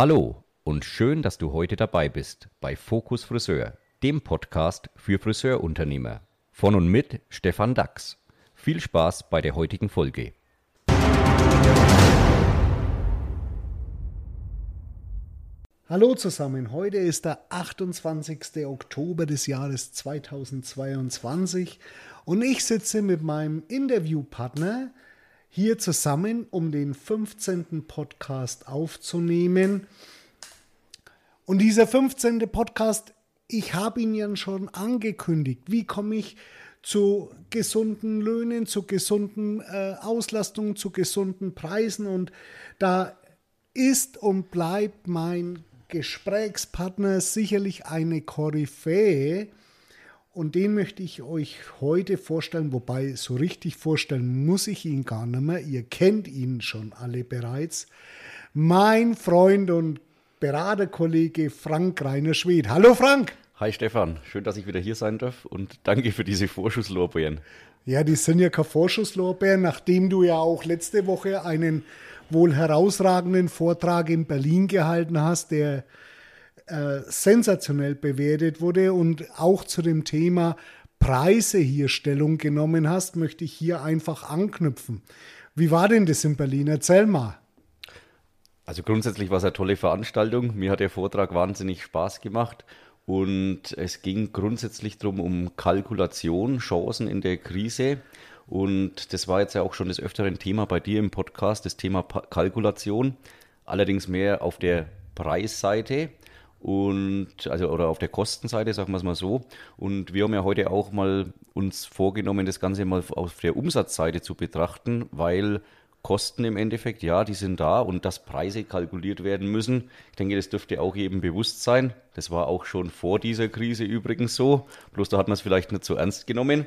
Hallo und schön, dass du heute dabei bist bei Fokus Friseur, dem Podcast für Friseurunternehmer. Von und mit Stefan Dax. Viel Spaß bei der heutigen Folge. Hallo zusammen, heute ist der 28. Oktober des Jahres 2022 und ich sitze mit meinem Interviewpartner hier zusammen, um den 15. Podcast aufzunehmen. Und dieser 15. Podcast, ich habe ihn ja schon angekündigt. Wie komme ich zu gesunden Löhnen, zu gesunden äh, Auslastungen, zu gesunden Preisen? Und da ist und bleibt mein Gesprächspartner sicherlich eine Koryphäe. Und den möchte ich euch heute vorstellen, wobei so richtig vorstellen muss ich ihn gar nicht mehr. Ihr kennt ihn schon alle bereits. Mein Freund und Beraterkollege Frank Reiner Schwed. Hallo Frank! Hi Stefan, schön, dass ich wieder hier sein darf und danke für diese Vorschusslorbeeren. Ja, die sind ja keine Vorschusslorbeeren, nachdem du ja auch letzte Woche einen wohl herausragenden Vortrag in Berlin gehalten hast, der äh, sensationell bewertet wurde und auch zu dem Thema Preise hier Stellung genommen hast, möchte ich hier einfach anknüpfen. Wie war denn das in Berlin? Erzähl mal. Also grundsätzlich war es eine tolle Veranstaltung. Mir hat der Vortrag wahnsinnig Spaß gemacht und es ging grundsätzlich darum, um Kalkulation, Chancen in der Krise. Und das war jetzt ja auch schon des öfteren Thema bei dir im Podcast, das Thema Kalkulation. Allerdings mehr auf der Preisseite und also oder auf der Kostenseite, sagen wir es mal so. Und wir haben ja heute auch mal uns vorgenommen, das Ganze mal auf der Umsatzseite zu betrachten, weil Kosten im Endeffekt, ja, die sind da und dass Preise kalkuliert werden müssen. Ich denke, das dürfte auch jedem bewusst sein. Das war auch schon vor dieser Krise übrigens so. Bloß da hat man es vielleicht nicht so ernst genommen.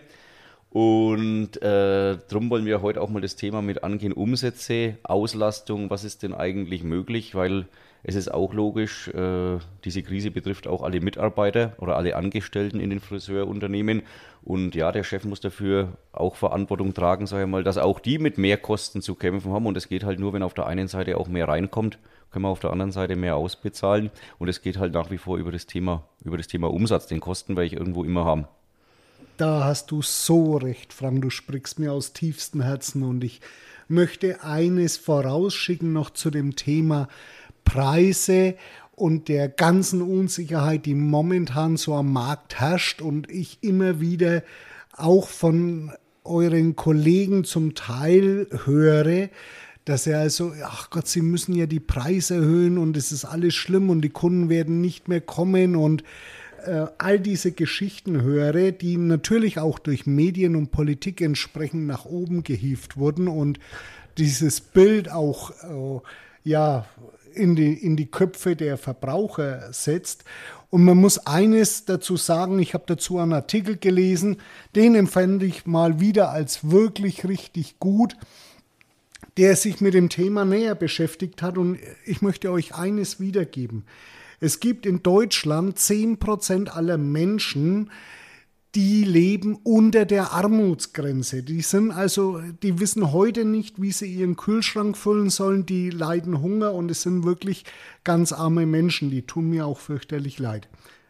Und äh, darum wollen wir heute auch mal das Thema mit angehen. Umsätze, Auslastung, was ist denn eigentlich möglich? Weil es ist auch logisch, äh, diese Krise betrifft auch alle Mitarbeiter oder alle Angestellten in den Friseurunternehmen. Und ja, der Chef muss dafür auch Verantwortung tragen, sage ich mal, dass auch die mit mehr Kosten zu kämpfen haben. Und es geht halt nur, wenn auf der einen Seite auch mehr reinkommt, können wir auf der anderen Seite mehr ausbezahlen. Und es geht halt nach wie vor über das Thema, über das Thema Umsatz. Den Kosten werde ich irgendwo immer haben. Da hast du so recht, Frank. Du sprichst mir aus tiefstem Herzen. Und ich möchte eines vorausschicken noch zu dem Thema Preise und der ganzen Unsicherheit, die momentan so am Markt herrscht und ich immer wieder auch von euren Kollegen zum Teil höre, dass er also, ach Gott, sie müssen ja die Preise erhöhen und es ist alles schlimm und die Kunden werden nicht mehr kommen und äh, all diese Geschichten höre, die natürlich auch durch Medien und Politik entsprechend nach oben gehievt wurden und dieses Bild auch äh, ja in die, in die Köpfe der Verbraucher setzt. Und man muss eines dazu sagen, ich habe dazu einen Artikel gelesen, den empfände ich mal wieder als wirklich richtig gut, der sich mit dem Thema näher beschäftigt hat. Und ich möchte euch eines wiedergeben. Es gibt in Deutschland 10% aller Menschen, die leben unter der Armutsgrenze. Die sind also, die wissen heute nicht, wie sie ihren Kühlschrank füllen sollen, die leiden Hunger und es sind wirklich ganz arme Menschen, die tun mir auch fürchterlich leid.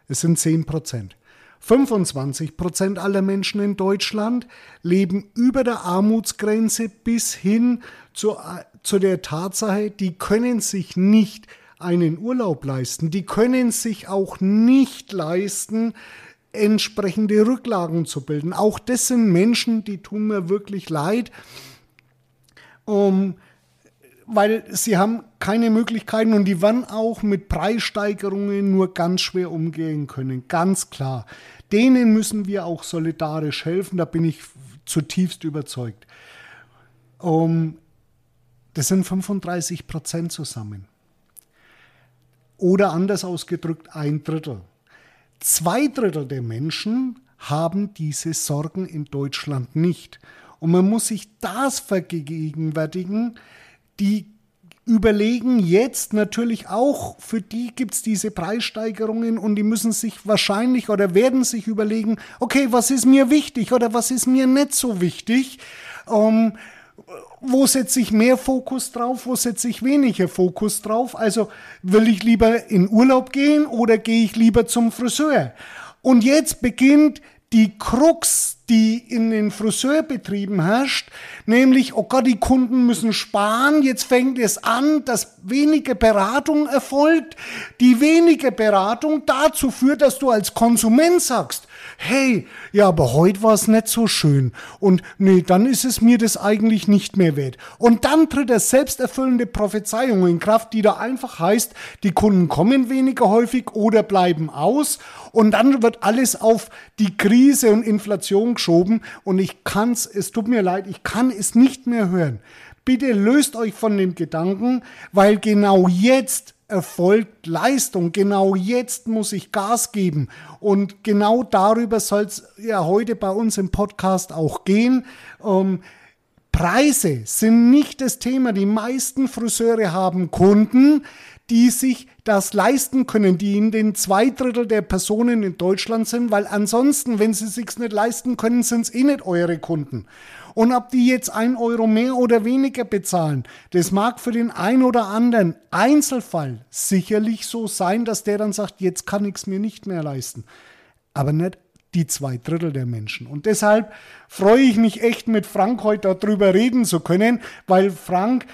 Es sind 10 Prozent. 25 Prozent aller Menschen in Deutschland leben über der Armutsgrenze bis hin zu, zu der Tatsache, die können sich nicht einen Urlaub leisten. Die können sich auch nicht leisten, entsprechende Rücklagen zu bilden. Auch das sind Menschen, die tun mir wirklich leid, um, weil sie haben keine Möglichkeiten und die werden auch mit Preissteigerungen nur ganz schwer umgehen können, ganz klar. Denen müssen wir auch solidarisch helfen, da bin ich zutiefst überzeugt. Um, das sind 35 Prozent zusammen. Oder anders ausgedrückt, ein Drittel. Zwei Drittel der Menschen haben diese Sorgen in Deutschland nicht. Und man muss sich das vergegenwärtigen. Die überlegen jetzt natürlich auch, für die gibt es diese Preissteigerungen und die müssen sich wahrscheinlich oder werden sich überlegen, okay, was ist mir wichtig oder was ist mir nicht so wichtig. Ähm, wo setze ich mehr Fokus drauf, wo setze ich weniger Fokus drauf? Also will ich lieber in Urlaub gehen oder gehe ich lieber zum Friseur? Und jetzt beginnt die Krux, die in den Friseurbetrieben herrscht, nämlich, oh Gott, die Kunden müssen sparen, jetzt fängt es an, dass weniger Beratung erfolgt, die wenige Beratung dazu führt, dass du als Konsument sagst, hey, ja, aber heute war es nicht so schön. Und nee, dann ist es mir das eigentlich nicht mehr wert. Und dann tritt der selbsterfüllende Prophezeiung in Kraft, die da einfach heißt, die Kunden kommen weniger häufig oder bleiben aus. Und dann wird alles auf die Krise und Inflation geschoben. Und ich kann's, es tut mir leid, ich kann es nicht mehr hören. Bitte löst euch von dem Gedanken, weil genau jetzt erfolgt Leistung. Genau jetzt muss ich Gas geben. Und genau darüber soll es ja heute bei uns im Podcast auch gehen. Ähm, Preise sind nicht das Thema. Die meisten Friseure haben Kunden, die sich das leisten können, die in den zwei Drittel der Personen in Deutschland sind, weil ansonsten, wenn sie sich's nicht leisten können, sind es eh nicht eure Kunden. Und ob die jetzt ein Euro mehr oder weniger bezahlen, das mag für den einen oder anderen Einzelfall sicherlich so sein, dass der dann sagt, jetzt kann ich es mir nicht mehr leisten. Aber nicht die zwei Drittel der Menschen. Und deshalb freue ich mich echt mit Frank heute darüber reden zu können, weil Frank,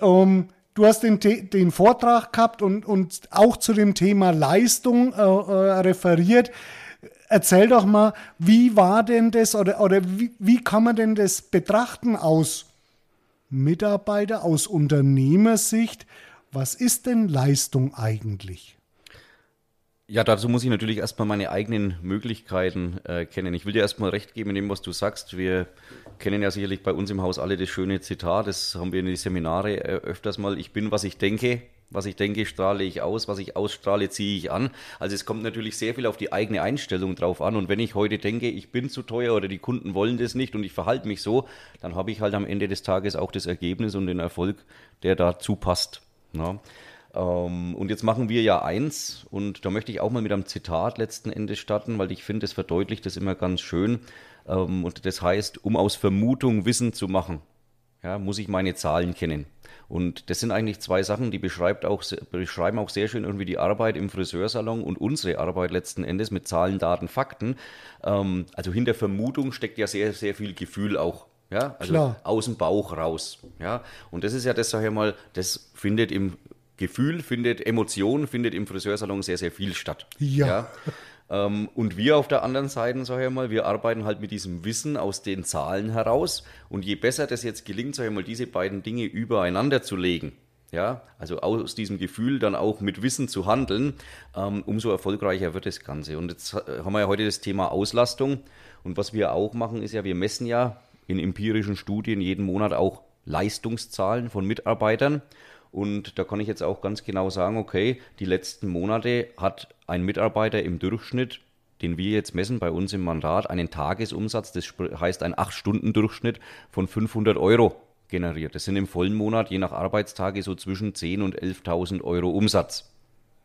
ähm, du hast den, den Vortrag gehabt und, und auch zu dem Thema Leistung äh, äh, referiert erzähl doch mal, wie war denn das oder, oder wie, wie kann man denn das betrachten aus Mitarbeiter, aus Unternehmersicht? Was ist denn Leistung eigentlich? Ja, dazu muss ich natürlich erstmal meine eigenen Möglichkeiten äh, kennen. Ich will dir erstmal recht geben in dem, was du sagst. Wir kennen ja sicherlich bei uns im Haus alle das schöne Zitat, das haben wir in den Seminare äh, öfters mal. Ich bin, was ich denke. Was ich denke, strahle ich aus, was ich ausstrahle, ziehe ich an. Also es kommt natürlich sehr viel auf die eigene Einstellung drauf an. Und wenn ich heute denke, ich bin zu teuer oder die Kunden wollen das nicht und ich verhalte mich so, dann habe ich halt am Ende des Tages auch das Ergebnis und den Erfolg, der dazu passt. Ja. Ähm, und jetzt machen wir ja eins, und da möchte ich auch mal mit einem Zitat letzten Endes starten, weil ich finde, es verdeutlicht das immer ganz schön. Ähm, und das heißt, um aus Vermutung Wissen zu machen, ja, muss ich meine Zahlen kennen. Und das sind eigentlich zwei Sachen, die beschreibt auch, beschreiben auch sehr schön irgendwie die Arbeit im Friseursalon und unsere Arbeit letzten Endes mit Zahlen, Daten, Fakten. Ähm, also hinter Vermutung steckt ja sehr, sehr viel Gefühl auch. Ja, also Klar. aus dem Bauch raus. Ja, und das ist ja das, sag ich mal, das findet im Gefühl, findet Emotion, findet im Friseursalon sehr, sehr viel statt. ja? ja? Ähm, und wir auf der anderen Seite, sag ich mal, wir arbeiten halt mit diesem Wissen aus den Zahlen heraus. Und je besser das jetzt gelingt, sag ich mal, diese beiden Dinge übereinander zu legen, ja, also aus diesem Gefühl dann auch mit Wissen zu handeln, ähm, umso erfolgreicher wird das Ganze. Und jetzt äh, haben wir ja heute das Thema Auslastung. Und was wir auch machen, ist ja, wir messen ja in empirischen Studien jeden Monat auch Leistungszahlen von Mitarbeitern. Und da kann ich jetzt auch ganz genau sagen, okay, die letzten Monate hat ein Mitarbeiter im Durchschnitt, den wir jetzt messen bei uns im Mandat, einen Tagesumsatz, das heißt ein 8-Stunden-Durchschnitt von 500 Euro generiert. Das sind im vollen Monat je nach Arbeitstage so zwischen 10.000 und 11.000 Euro Umsatz.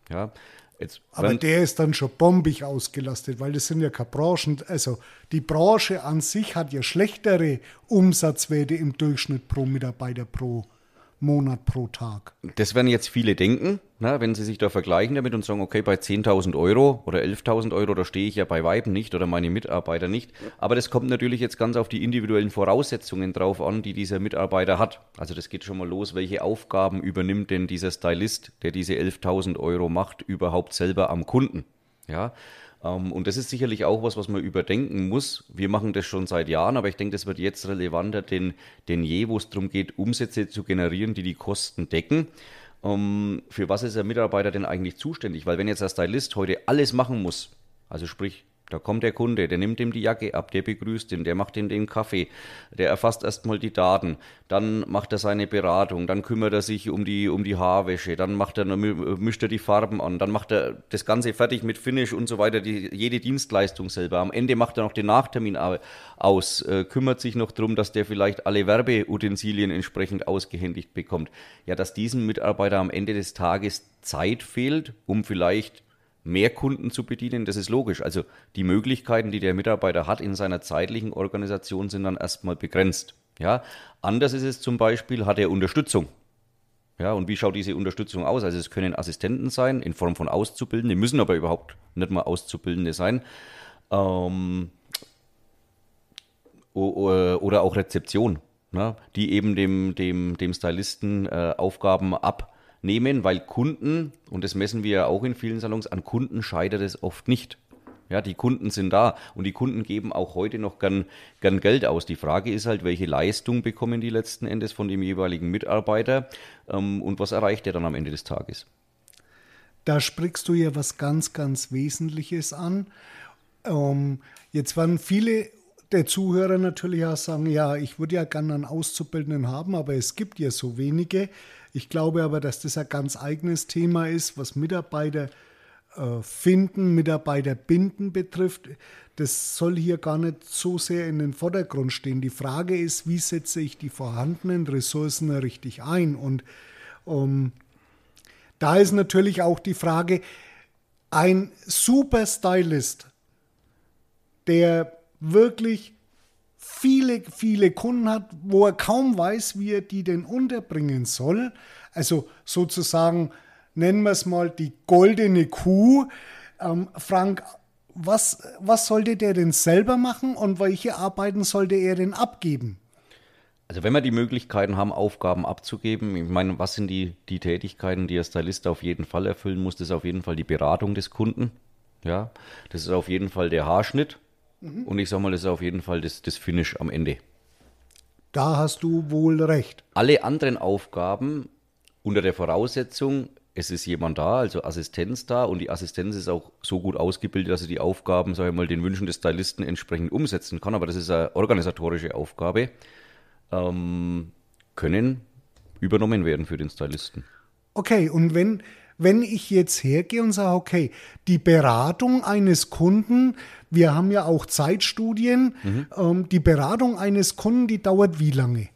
Ja, Jetzt, Aber der ist dann schon bombig ausgelastet, weil das sind ja keine Branchen. Also die Branche an sich hat ja schlechtere Umsatzwerte im Durchschnitt pro Mitarbeiter pro Monat pro Tag. Das werden jetzt viele denken, na, wenn sie sich da vergleichen damit und sagen, okay, bei 10.000 Euro oder 11.000 Euro, da stehe ich ja bei Weiben nicht oder meine Mitarbeiter nicht. Aber das kommt natürlich jetzt ganz auf die individuellen Voraussetzungen drauf an, die dieser Mitarbeiter hat. Also das geht schon mal los, welche Aufgaben übernimmt denn dieser Stylist, der diese 11.000 Euro macht, überhaupt selber am Kunden? Ja, und das ist sicherlich auch was, was man überdenken muss. Wir machen das schon seit Jahren, aber ich denke, das wird jetzt relevanter denn, denn je, wo es darum geht, Umsätze zu generieren, die die Kosten decken. Ähm, für was ist der Mitarbeiter denn eigentlich zuständig? Weil wenn jetzt der Stylist heute alles machen muss, also sprich da kommt der Kunde, der nimmt ihm die Jacke ab, der begrüßt ihn, der macht ihm den Kaffee, der erfasst erstmal die Daten, dann macht er seine Beratung, dann kümmert er sich um die, um die Haarwäsche, dann macht er, mischt er die Farben an, dann macht er das Ganze fertig mit Finish und so weiter, die, jede Dienstleistung selber. Am Ende macht er noch den Nachtermin aus, äh, kümmert sich noch darum, dass der vielleicht alle Werbeutensilien entsprechend ausgehändigt bekommt. Ja, dass diesem Mitarbeiter am Ende des Tages Zeit fehlt, um vielleicht mehr Kunden zu bedienen, das ist logisch. Also die Möglichkeiten, die der Mitarbeiter hat in seiner zeitlichen Organisation, sind dann erstmal begrenzt. Ja, anders ist es zum Beispiel, hat er Unterstützung. Ja, und wie schaut diese Unterstützung aus? Also es können Assistenten sein in Form von Auszubildenden, müssen aber überhaupt nicht mal Auszubildende sein. Ähm, oder auch Rezeption, ne, die eben dem, dem, dem Stylisten äh, Aufgaben abnehmen, weil Kunden, und das messen wir ja auch in vielen Salons, an Kunden scheitert es oft nicht. Ja, die Kunden sind da und die Kunden geben auch heute noch gern, gern Geld aus. Die Frage ist halt, welche Leistung bekommen die letzten Endes von dem jeweiligen Mitarbeiter ähm, und was erreicht er dann am Ende des Tages? Da sprichst du ja was ganz, ganz Wesentliches an. Ähm, jetzt waren viele der Zuhörer natürlich auch sagen, ja, ich würde ja gerne einen Auszubildenden haben, aber es gibt ja so wenige. Ich glaube aber, dass das ein ganz eigenes Thema ist, was Mitarbeiter äh, finden, Mitarbeiter binden betrifft. Das soll hier gar nicht so sehr in den Vordergrund stehen. Die Frage ist, wie setze ich die vorhandenen Ressourcen richtig ein? Und um, ähm, da ist natürlich auch die Frage, ein super Stylist, der wirklich viele, viele Kunden hat, wo er kaum weiß, wie er die denn unterbringen soll. Also sozusagen, nennen wir es mal die goldene Kuh. Ähm, Frank, was, was sollte der denn selber machen und welche Arbeiten sollte er denn abgeben? Also wenn wir die Möglichkeiten haben, Aufgaben abzugeben, ich meine, was sind die, die Tätigkeiten, die der Stylist auf jeden Fall erfüllen muss, das ist auf jeden Fall die Beratung des Kunden. Ja, das ist auf jeden Fall der Haarschnitt. Mhm. Und ich sag mal, das ist auf jeden Fall das, das Finish am Ende. Da hast du wohl recht. Alle anderen Aufgaben unter der Voraussetzung, es ist jemand da, also Assistenz da und die Assistenz ist auch so gut ausgebildet, dass sie die Aufgaben, sage ich mal, den Wünschen des Stylisten entsprechend umsetzen kann, aber das ist eine organisatorische Aufgabe, ähm, können übernommen werden für den Stylisten. Okay, und wenn, wenn ich jetzt hergehe und sage, okay, die Beratung eines Kunden, wir haben ja auch Zeitstudien, mhm. ähm, die Beratung eines Kunden, die dauert wie lange?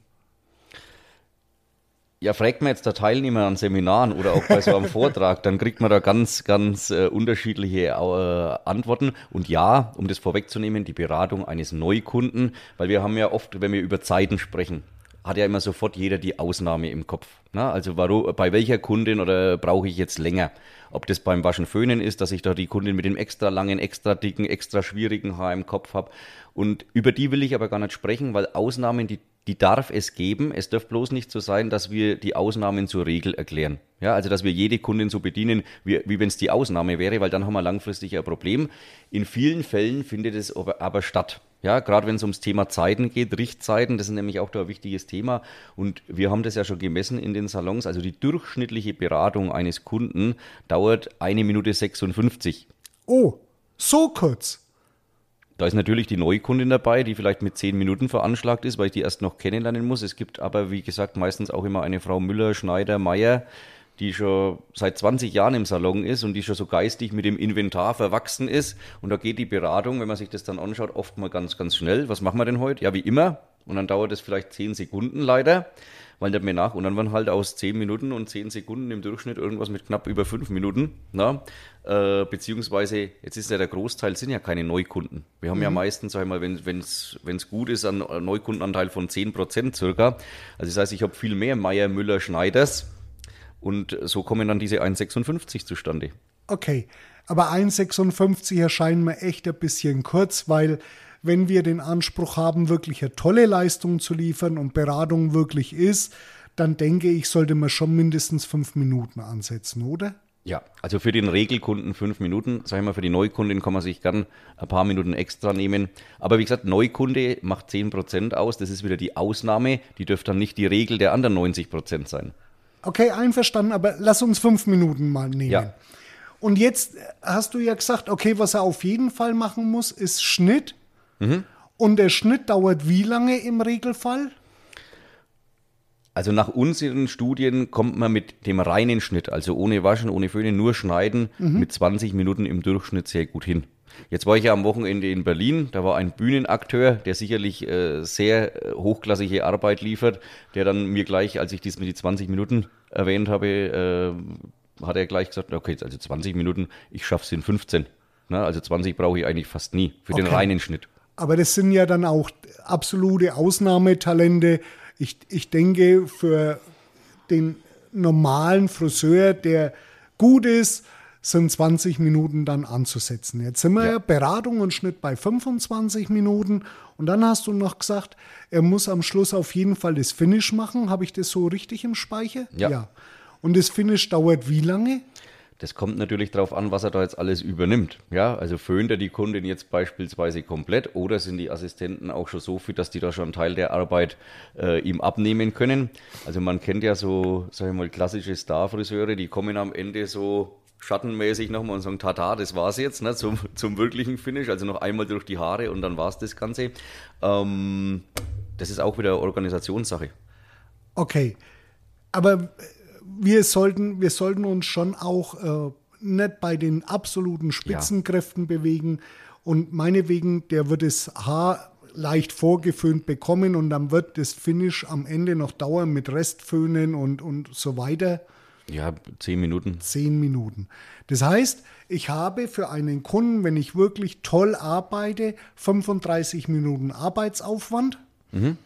Ja, fragt man jetzt der Teilnehmer an Seminaren oder auch bei so einem Vortrag, dann kriegt man da ganz, ganz äh, unterschiedliche äh, Antworten. Und ja, um das vorwegzunehmen, die Beratung eines Neukunden, weil wir haben ja oft, wenn wir über Zeiten sprechen, hat ja immer sofort jeder die Ausnahme im Kopf. Ne? Also warum, bei welcher Kundin oder brauche ich jetzt länger? Ob das beim Waschen Föhnen ist, dass ich da die Kundin mit dem extra langen, extra dicken, extra schwierigen Haar im Kopf habe. Und über die will ich aber gar nicht sprechen, weil Ausnahmen, die, die darf es geben. Es darf bloß nicht so sein, dass wir die Ausnahmen zur Regel erklären. Ja, also dass wir jede Kundin so bedienen, wie, wie wenn es die Ausnahme wäre, weil dann haben wir langfristig ein Problem. In vielen Fällen findet es aber, aber statt. Ja, gerade wenn es ums Thema Zeiten geht, Richtzeiten, das ist nämlich auch da ein wichtiges Thema. Und wir haben das ja schon gemessen in den Salons. Also die durchschnittliche Beratung eines Kunden dauert eine Minute 56. Oh, so kurz. Da ist natürlich die Neukundin dabei, die vielleicht mit zehn Minuten veranschlagt ist, weil ich die erst noch kennenlernen muss. Es gibt aber, wie gesagt, meistens auch immer eine Frau Müller, Schneider, Meier, die schon seit 20 Jahren im Salon ist und die schon so geistig mit dem Inventar verwachsen ist. Und da geht die Beratung, wenn man sich das dann anschaut, oft mal ganz, ganz schnell. Was machen wir denn heute? Ja, wie immer. Und dann dauert es vielleicht 10 Sekunden leider, weil der mir nach. Und dann waren halt aus 10 Minuten und 10 Sekunden im Durchschnitt irgendwas mit knapp über 5 Minuten. Na? Äh, beziehungsweise, jetzt ist ja der Großteil, sind ja keine Neukunden. Wir haben mhm. ja meistens, sag ich mal, wenn es gut ist, einen Neukundenanteil von 10% circa. Also das heißt, ich habe viel mehr Meier, Müller, Schneiders und so kommen dann diese 1,56 zustande. Okay, aber 1,56 erscheinen mir echt ein bisschen kurz, weil wenn wir den Anspruch haben, wirklich eine tolle Leistung zu liefern und Beratung wirklich ist, dann denke ich, sollte man schon mindestens fünf Minuten ansetzen, oder? Ja, also für den Regelkunden fünf Minuten, sag ich mal, für die Neukundin kann man sich gern ein paar Minuten extra nehmen. Aber wie gesagt, Neukunde macht 10% aus, das ist wieder die Ausnahme, die dürfte dann nicht die Regel der anderen 90% sein. Okay, einverstanden, aber lass uns fünf Minuten mal nehmen. Ja. Und jetzt hast du ja gesagt, okay, was er auf jeden Fall machen muss, ist Schnitt. Mhm. Und der Schnitt dauert wie lange im Regelfall? Also nach unseren Studien kommt man mit dem reinen Schnitt, also ohne Waschen, ohne Föhnen, nur Schneiden, mhm. mit 20 Minuten im Durchschnitt sehr gut hin. Jetzt war ich ja am Wochenende in Berlin, da war ein Bühnenakteur, der sicherlich äh, sehr äh, hochklassige Arbeit liefert, der dann mir gleich, als ich dies mit die 20 Minuten erwähnt habe, äh, hat er gleich gesagt, okay, also 20 Minuten, ich schaffe es in 15. Na, also 20 brauche ich eigentlich fast nie für okay. den reinen Schnitt. Aber das sind ja dann auch absolute Ausnahmetalente. Ich, ich denke, für den normalen Friseur, der gut ist, sind 20 Minuten dann anzusetzen. Jetzt sind wir ja. Beratung und Schnitt bei 25 Minuten. Und dann hast du noch gesagt, er muss am Schluss auf jeden Fall das Finish machen. Habe ich das so richtig im Speicher? Ja. ja. Und das Finish dauert wie lange? Das kommt natürlich darauf an, was er da jetzt alles übernimmt. Ja, also föhnt er die Kundin jetzt beispielsweise komplett oder sind die Assistenten auch schon so fit, dass die da schon einen Teil der Arbeit äh, ihm abnehmen können? Also man kennt ja so, sag ich mal, klassische Starfriseure, die kommen am Ende so schattenmäßig nochmal und sagen, tata, das war's jetzt, ne, zum, zum wirklichen Finish, also noch einmal durch die Haare und dann war's das Ganze. Ähm, das ist auch wieder Organisationssache. Okay, aber wir sollten, wir sollten uns schon auch äh, nicht bei den absoluten Spitzenkräften ja. bewegen. Und meinetwegen, der wird das Haar leicht vorgeföhnt bekommen und dann wird das Finish am Ende noch dauern mit Restföhnen und, und so weiter. Ja, zehn Minuten. Zehn Minuten. Das heißt, ich habe für einen Kunden, wenn ich wirklich toll arbeite, 35 Minuten Arbeitsaufwand. Mhm.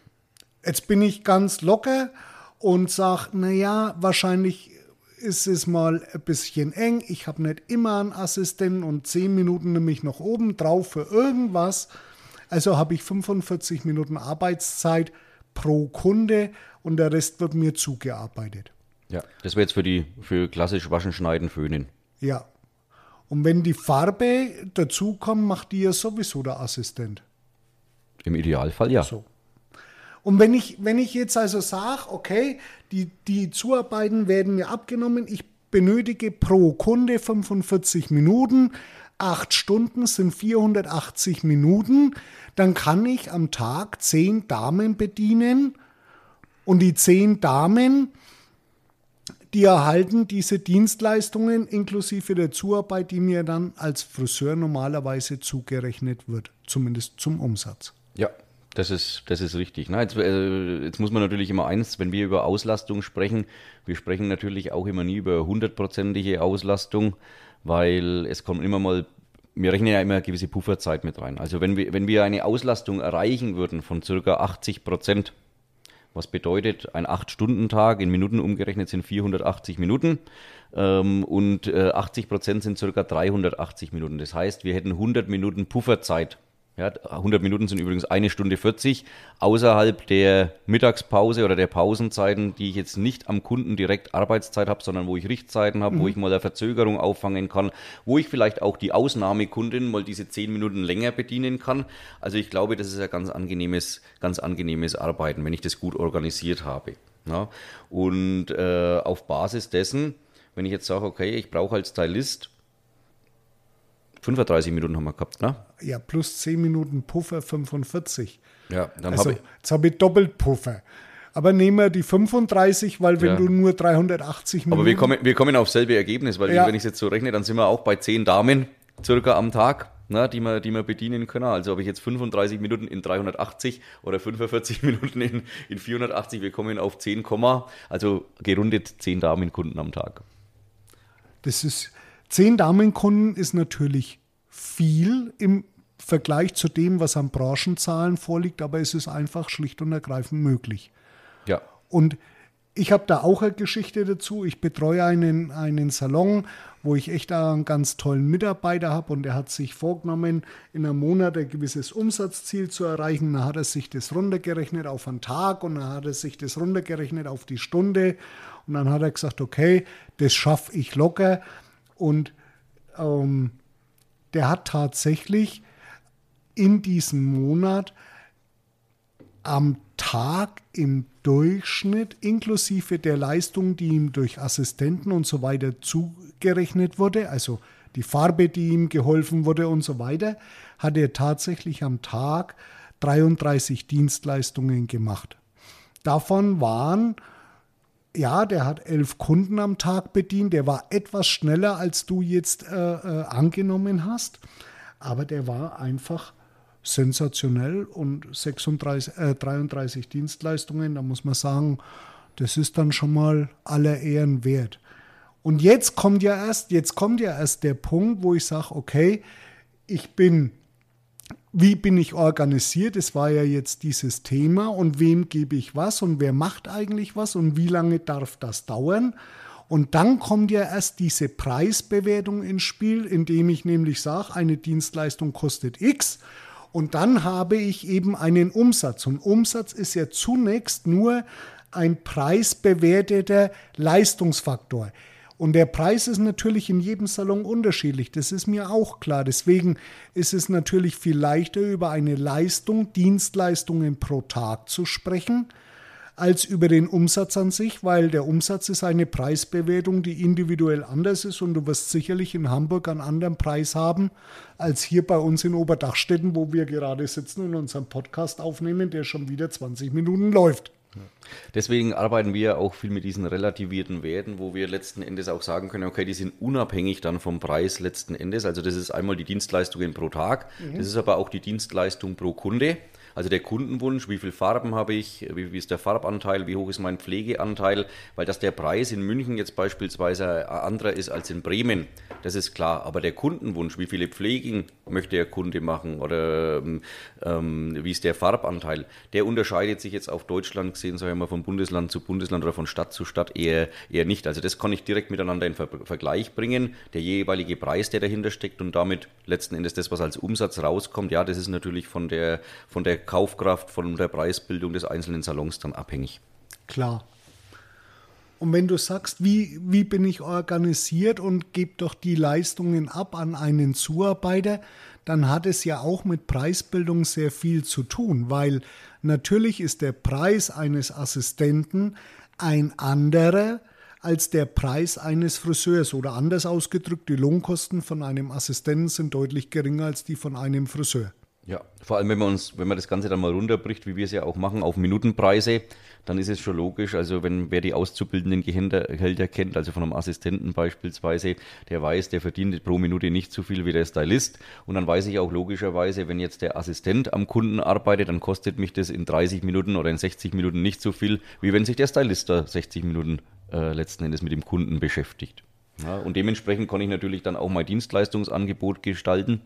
Jetzt bin ich ganz locker und sage, naja, wahrscheinlich ist es mal ein bisschen eng. Ich habe nicht immer einen Assistenten und 10 Minuten nehme ich noch oben drauf für irgendwas. Also habe ich 45 Minuten Arbeitszeit pro Kunde und der Rest wird mir zugearbeitet. Ja, das wäre jetzt für die für klassisch Waschen, Schneiden, Föhnen. Ja. Und wenn die Farbe dazukommt, macht die ja sowieso der Assistent. Im Idealfall ja. So. Und wenn ich, wenn ich jetzt also sage, okay, die, die Zuarbeiten werden mir abgenommen, ich benötige pro Kunde 45 Minuten, acht Stunden sind 480 Minuten, dann kann ich am Tag zehn Damen bedienen und die zehn Damen, die erhalten diese Dienstleistungen inklusive der Zuarbeit, die mir dann als Friseur normalerweise zugerechnet wird, zumindest zum Umsatz. Ja, das ist, das ist richtig. Na, jetzt, äh, jetzt, muss man natürlich immer eins, wenn wir über Auslastung sprechen, wir sprechen natürlich auch immer nie über hundertprozentige Auslastung, weil es kommt immer mal, wir rechnen ja immer eine gewisse Pufferzeit mit rein. Also wenn wir, wenn wir eine Auslastung erreichen würden von circa 80 Prozent, was bedeutet, ein 8-Stunden-Tag in Minuten umgerechnet sind 480 Minuten ähm, und äh, 80 Prozent sind circa 380 Minuten. Das heißt, wir hätten 100 Minuten Pufferzeit ja, 100 Minuten sind übrigens eine Stunde 40 außerhalb der Mittagspause oder der Pausenzeiten, die ich jetzt nicht am Kunden direkt Arbeitszeit habe, sondern wo ich Richtzeiten habe, mhm. wo ich mal eine Verzögerung auffangen kann, wo ich vielleicht auch die Ausnahmekundin mal diese 10 Minuten länger bedienen kann. Also ich glaube, das ist ein ganz angenehmes, ganz angenehmes Arbeiten, wenn ich das gut organisiert habe. Ja, und äh, auf Basis dessen, wenn ich jetzt sage, okay, ich brauche als Stylist 35 Minuten haben wir gehabt, ne? Ja, plus 10 Minuten Puffer, 45. Ja, dann also, habe ich. Jetzt habe ich doppelt Puffer. Aber nehmen wir die 35, weil wenn ja. du nur 380 Minuten. Aber wir kommen, wir kommen auf selbe Ergebnis, weil ja. wenn ich es jetzt so rechne, dann sind wir auch bei 10 Damen circa am Tag, ne, die, wir, die wir bedienen können. Also ob ich jetzt 35 Minuten in 380 oder 45 Minuten in, in 480, wir kommen auf 10, also gerundet 10 Damenkunden am Tag. Das ist, Zehn Damenkunden ist natürlich viel im Vergleich zu dem, was an Branchenzahlen vorliegt, aber es ist einfach schlicht und ergreifend möglich. Ja. Und ich habe da auch eine Geschichte dazu. Ich betreue einen, einen Salon, wo ich echt einen ganz tollen Mitarbeiter habe und er hat sich vorgenommen, in einem Monat ein gewisses Umsatzziel zu erreichen. Dann hat er sich das runtergerechnet auf einen Tag und dann hat er sich das runtergerechnet auf die Stunde und dann hat er gesagt, okay, das schaffe ich locker. Und ähm, der hat tatsächlich in diesem Monat am Tag im Durchschnitt, inklusive der Leistung, die ihm durch Assistenten und so weiter zugerechnet wurde, also die Farbe, die ihm geholfen wurde und so weiter, hat er tatsächlich am Tag 33 Dienstleistungen gemacht. Davon waren ja, der hat elf Kunden am Tag bedient. Der war etwas schneller, als du jetzt äh, äh, angenommen hast. Aber der war einfach sensationell und 36, äh, 33 Dienstleistungen, da muss man sagen, das ist dann schon mal aller Ehren wert. Und jetzt kommt ja erst, jetzt kommt ja erst der Punkt, wo ich sage, okay, ich bin wie bin ich organisiert? Es war ja jetzt dieses Thema und wem gebe ich was und wer macht eigentlich was und wie lange darf das dauern? Und dann kommt ja erst diese Preisbewertung ins Spiel, indem ich nämlich sage, eine Dienstleistung kostet X und dann habe ich eben einen Umsatz. Und Umsatz ist ja zunächst nur ein preisbewerteter Leistungsfaktor. Und der Preis ist natürlich in jedem Salon unterschiedlich. Das ist mir auch klar. Deswegen ist es natürlich viel leichter, über eine Leistung, Dienstleistungen pro Tag zu sprechen, als über den Umsatz an sich, weil der Umsatz ist eine Preisbewertung, die individuell anders ist und du wirst sicherlich in Hamburg einen anderen Preis haben als hier bei uns in Oberdachstetten, wo wir gerade sitzen und unseren Podcast aufnehmen, der schon wieder 20 Minuten läuft. Deswegen arbeiten wir auch viel mit diesen relativierten Werten, wo wir letzten Endes auch sagen können, okay, die sind unabhängig dann vom Preis letzten Endes. Also das ist einmal die Dienstleistungen pro Tag, mhm. das ist aber auch die Dienstleistung pro Kunde. Also der Kundenwunsch, wie viele Farben habe ich, wie, wie, ist der Farbanteil, wie hoch ist mein Pflegeanteil, weil dass der Preis in München jetzt beispielsweise anderer ist als in Bremen, das ist klar. Aber der Kundenwunsch, wie viele Pflegen möchte der Kunde machen oder ähm, wie ist der Farbanteil, der unterscheidet sich jetzt auf Deutschland gesehen, sagen wir mal, von Bundesland zu Bundesland oder von Stadt zu Stadt eher, eher nicht. Also das kann ich direkt miteinander in Ver Vergleich bringen. Der jeweilige Preis, der dahinter steckt und damit letzten Endes das, was als Umsatz rauskommt, ja, das ist natürlich von der, von der Kaufkraft, von der Preisbildung des einzelnen Salons dann abhängig. Klar. Und wenn du sagst, wie, wie bin ich organisiert und gebe doch die Leistungen ab an einen Zuarbeiter, dann hat es ja auch mit Preisbildung sehr viel zu tun, weil natürlich ist der Preis eines Assistenten ein anderer als der Preis eines Friseurs oder anders ausgedrückt, die Lohnkosten von einem Assistenten sind deutlich geringer als die von einem Friseur. Ja, vor allem wenn man uns, wenn man das Ganze dann mal runterbricht, wie wir es ja auch machen, auf Minutenpreise, dann ist es schon logisch. Also wenn wer die auszubildenden Gehälter kennt, also von einem Assistenten beispielsweise, der weiß, der verdient pro Minute nicht so viel wie der Stylist. Und dann weiß ich auch logischerweise, wenn jetzt der Assistent am Kunden arbeitet, dann kostet mich das in 30 Minuten oder in 60 Minuten nicht so viel, wie wenn sich der Stylist da 60 Minuten äh, letzten Endes mit dem Kunden beschäftigt. Ja, und dementsprechend kann ich natürlich dann auch mein Dienstleistungsangebot gestalten.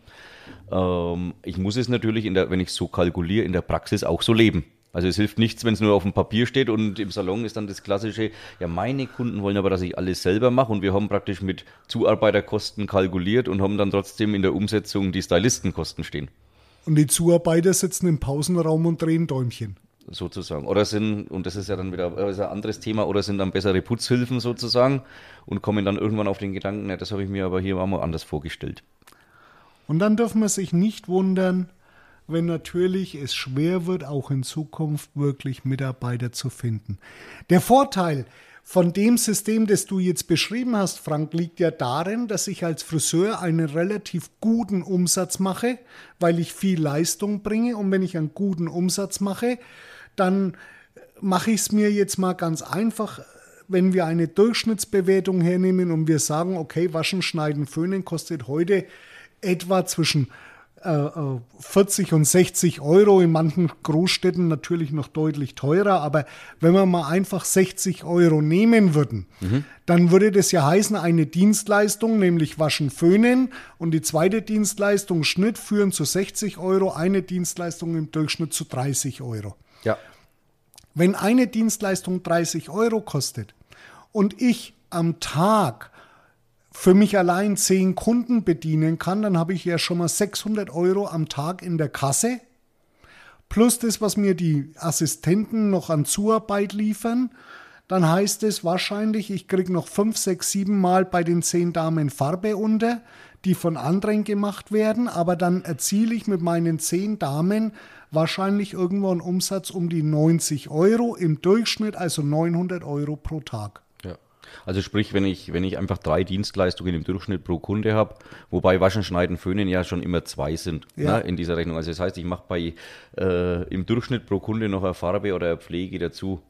Ähm, ich muss es natürlich, der, wenn ich so kalkuliere, in der Praxis auch so leben. Also es hilft nichts, wenn es nur auf dem Papier steht und im Salon ist dann das klassische, ja meine Kunden wollen aber, dass ich alles selber mache und wir haben praktisch mit Zuarbeiterkosten kalkuliert und haben dann trotzdem in der Umsetzung die Stylistenkosten stehen. Und die Zuarbeiter sitzen im Pausenraum und drehen Däumchen sozusagen. Oder sind, und das ist ja dann wieder ein anderes Thema, oder sind dann bessere Putzhilfen sozusagen und kommen dann irgendwann auf den Gedanken, ja, das habe ich mir aber hier mal anders vorgestellt. Und dann darf man sich nicht wundern, wenn natürlich es schwer wird, auch in Zukunft wirklich Mitarbeiter zu finden. Der Vorteil von dem System, das du jetzt beschrieben hast, Frank, liegt ja darin, dass ich als Friseur einen relativ guten Umsatz mache, weil ich viel Leistung bringe. Und wenn ich einen guten Umsatz mache, dann mache ich es mir jetzt mal ganz einfach. Wenn wir eine Durchschnittsbewertung hernehmen und wir sagen, okay, Waschen, Schneiden, Föhnen kostet heute etwa zwischen 40 äh, und 60 Euro, in manchen Großstädten natürlich noch deutlich teurer, aber wenn wir mal einfach 60 Euro nehmen würden, mhm. dann würde das ja heißen, eine Dienstleistung, nämlich Waschen, Föhnen und die zweite Dienstleistung Schnitt führen zu 60 Euro, eine Dienstleistung im Durchschnitt zu 30 Euro. Ja. Wenn eine Dienstleistung 30 Euro kostet und ich am Tag für mich allein zehn Kunden bedienen kann, dann habe ich ja schon mal 600 Euro am Tag in der Kasse. Plus das, was mir die Assistenten noch an Zuarbeit liefern. Dann heißt es wahrscheinlich, ich kriege noch fünf, sechs, sieben Mal bei den zehn Damen Farbe unter, die von anderen gemacht werden. Aber dann erziele ich mit meinen zehn Damen wahrscheinlich irgendwo einen Umsatz um die 90 Euro im Durchschnitt, also 900 Euro pro Tag. Also sprich, wenn ich, wenn ich einfach drei Dienstleistungen im Durchschnitt pro Kunde habe, wobei Waschen, Schneiden, Föhnen ja schon immer zwei sind ja. ne, in dieser Rechnung. Also das heißt, ich mache bei äh, im Durchschnitt pro Kunde noch eine Farbe oder eine Pflege dazu.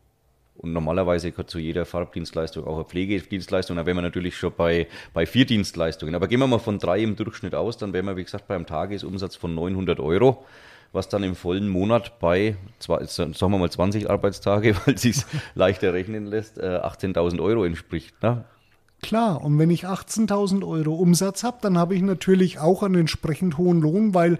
Und normalerweise gehört zu jeder Farbdienstleistung auch eine Pflegedienstleistung. Da wären wir natürlich schon bei, bei vier Dienstleistungen. Aber gehen wir mal von drei im Durchschnitt aus, dann wären wir, wie gesagt, beim Tagesumsatz von 900 Euro was dann im vollen Monat bei, sagen wir mal 20 Arbeitstage, weil es sich leichter rechnen lässt, 18.000 äh, Euro entspricht. Ne? Klar, und wenn ich 18.000 Euro Umsatz habe, dann habe ich natürlich auch einen entsprechend hohen Lohn, weil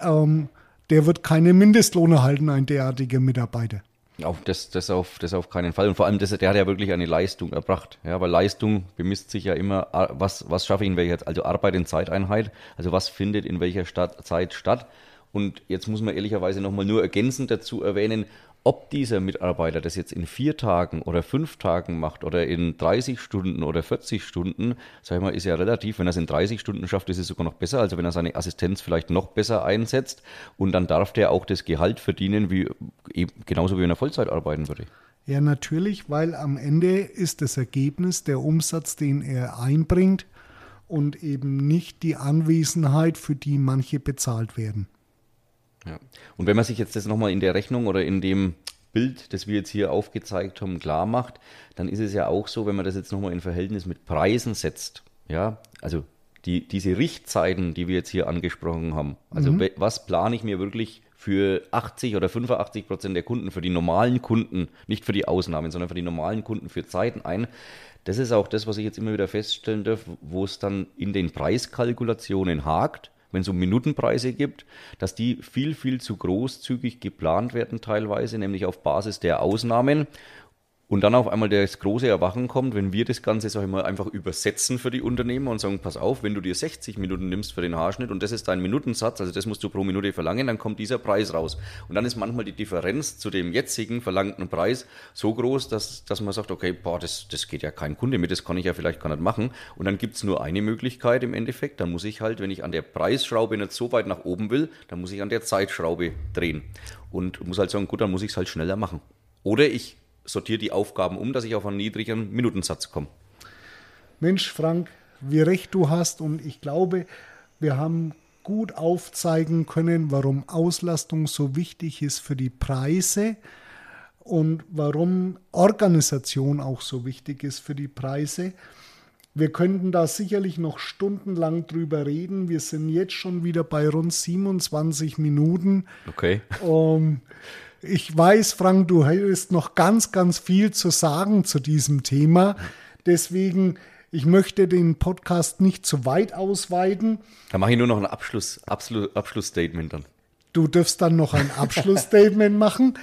ähm, der wird keinen Mindestlohn erhalten, ein derartiger Mitarbeiter. Auf das, das, auf, das auf keinen Fall. Und vor allem, das, der hat ja wirklich eine Leistung erbracht. Ja, weil Leistung bemisst sich ja immer, was, was schaffe ich in welcher, also Arbeit in Zeiteinheit, also was findet in welcher Stadt, Zeit statt. Und jetzt muss man ehrlicherweise nochmal nur ergänzend dazu erwähnen, ob dieser Mitarbeiter das jetzt in vier Tagen oder fünf Tagen macht oder in 30 Stunden oder 40 Stunden, sag ich mal, ist ja relativ. Wenn er es in 30 Stunden schafft, ist es sogar noch besser, also wenn er seine Assistenz vielleicht noch besser einsetzt. Und dann darf der auch das Gehalt verdienen, wie genauso wie wenn er Vollzeit arbeiten würde. Ja, natürlich, weil am Ende ist das Ergebnis der Umsatz, den er einbringt und eben nicht die Anwesenheit, für die manche bezahlt werden. Ja. Und wenn man sich jetzt das nochmal in der Rechnung oder in dem Bild, das wir jetzt hier aufgezeigt haben, klar macht, dann ist es ja auch so, wenn man das jetzt nochmal in Verhältnis mit Preisen setzt, ja, also die, diese Richtzeiten, die wir jetzt hier angesprochen haben, also mhm. was plane ich mir wirklich für 80 oder 85 Prozent der Kunden, für die normalen Kunden, nicht für die Ausnahmen, sondern für die normalen Kunden für Zeiten ein. Das ist auch das, was ich jetzt immer wieder feststellen darf, wo es dann in den Preiskalkulationen hakt wenn es um Minutenpreise gibt, dass die viel, viel zu großzügig geplant werden teilweise, nämlich auf Basis der Ausnahmen und dann auf einmal das große Erwachen kommt, wenn wir das Ganze, sag ich mal, einfach übersetzen für die Unternehmer und sagen, pass auf, wenn du dir 60 Minuten nimmst für den Haarschnitt und das ist dein Minutensatz, also das musst du pro Minute verlangen, dann kommt dieser Preis raus. Und dann ist manchmal die Differenz zu dem jetzigen verlangten Preis so groß, dass, dass man sagt, okay, boah, das, das geht ja kein Kunde mit, das kann ich ja vielleicht gar nicht machen. Und dann gibt es nur eine Möglichkeit im Endeffekt, dann muss ich halt, wenn ich an der Preisschraube nicht so weit nach oben will, dann muss ich an der Zeitschraube drehen. Und muss halt sagen, gut, dann muss ich es halt schneller machen. Oder ich sortiere die Aufgaben um, dass ich auf einen niedrigen Minutensatz komme. Mensch, Frank, wie recht du hast und ich glaube, wir haben gut aufzeigen können, warum Auslastung so wichtig ist für die Preise und warum Organisation auch so wichtig ist für die Preise. Wir könnten da sicherlich noch stundenlang drüber reden. Wir sind jetzt schon wieder bei rund 27 Minuten. Okay. Um, ich weiß, Frank, du hättest noch ganz, ganz viel zu sagen zu diesem Thema. Deswegen, ich möchte den Podcast nicht zu weit ausweiten. Da mache ich nur noch ein Abschluss, Abschluss, Abschlussstatement dann. Du dürfst dann noch ein Abschlussstatement machen.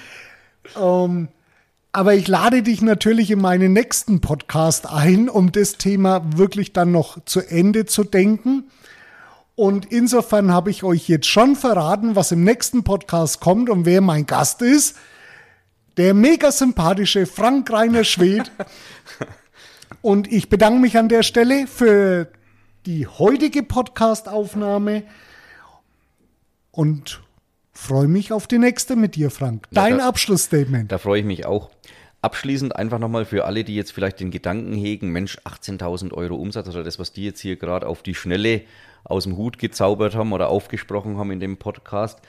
Ähm, aber ich lade dich natürlich in meinen nächsten Podcast ein, um das Thema wirklich dann noch zu Ende zu denken. Und insofern habe ich euch jetzt schon verraten, was im nächsten Podcast kommt und wer mein Gast ist. Der mega sympathische Frank Reiner Schwed. und ich bedanke mich an der Stelle für die heutige Podcast-Aufnahme und freue mich auf die nächste mit dir, Frank. Dein ja, da, Abschlussstatement. Da freue ich mich auch. Abschließend einfach nochmal für alle, die jetzt vielleicht den Gedanken hegen, Mensch, 18.000 Euro Umsatz oder das, was die jetzt hier gerade auf die Schnelle aus dem Hut gezaubert haben oder aufgesprochen haben in dem Podcast.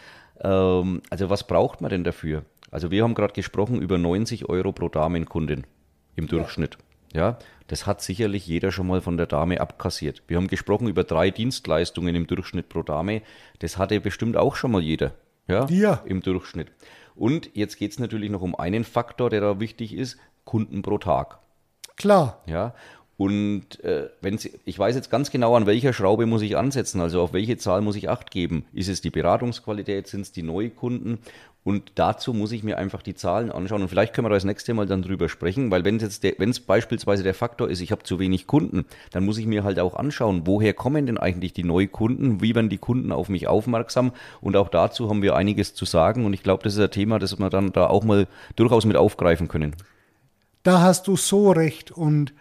Ähm, also was braucht man denn dafür? Also wir haben gerade gesprochen über 90 Euro pro Damenkundin im Durchschnitt. Ja, das hat sicherlich jeder schon mal von der Dame abkassiert. Wir haben gesprochen über drei Dienstleistungen im Durchschnitt pro Dame. Das hatte bestimmt auch schon mal jeder. Ja, ja. im Durchschnitt. Und jetzt geht es natürlich noch um einen Faktor, der da wichtig ist: Kunden pro Tag. Klar. Ja, und äh, wenn Sie, ich weiß jetzt ganz genau, an welcher Schraube muss ich ansetzen, also auf welche Zahl muss ich Acht geben. Ist es die Beratungsqualität, sind es die Neukunden? Und dazu muss ich mir einfach die Zahlen anschauen. Und vielleicht können wir das nächste Mal dann drüber sprechen, weil wenn es jetzt wenn es beispielsweise der Faktor ist, ich habe zu wenig Kunden, dann muss ich mir halt auch anschauen, woher kommen denn eigentlich die Neukunden, wie werden die Kunden auf mich aufmerksam? Und auch dazu haben wir einiges zu sagen. Und ich glaube, das ist ein Thema, das wir dann da auch mal durchaus mit aufgreifen können. Da hast du so recht. Und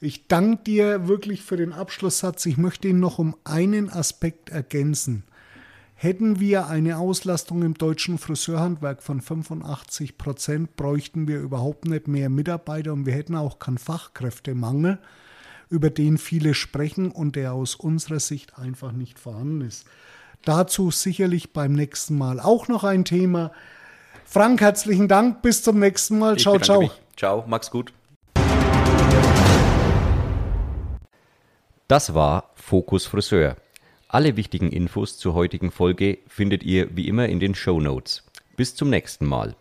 ich danke dir wirklich für den Abschlusssatz. Ich möchte ihn noch um einen Aspekt ergänzen. Hätten wir eine Auslastung im deutschen Friseurhandwerk von 85 Prozent, bräuchten wir überhaupt nicht mehr Mitarbeiter und wir hätten auch keinen Fachkräftemangel, über den viele sprechen und der aus unserer Sicht einfach nicht vorhanden ist. Dazu sicherlich beim nächsten Mal auch noch ein Thema. Frank, herzlichen Dank. Bis zum nächsten Mal. Ciao, ciao. Mich. Ciao, Max gut. Das war Fokus Friseur. Alle wichtigen Infos zur heutigen Folge findet ihr wie immer in den Show Notes. Bis zum nächsten Mal.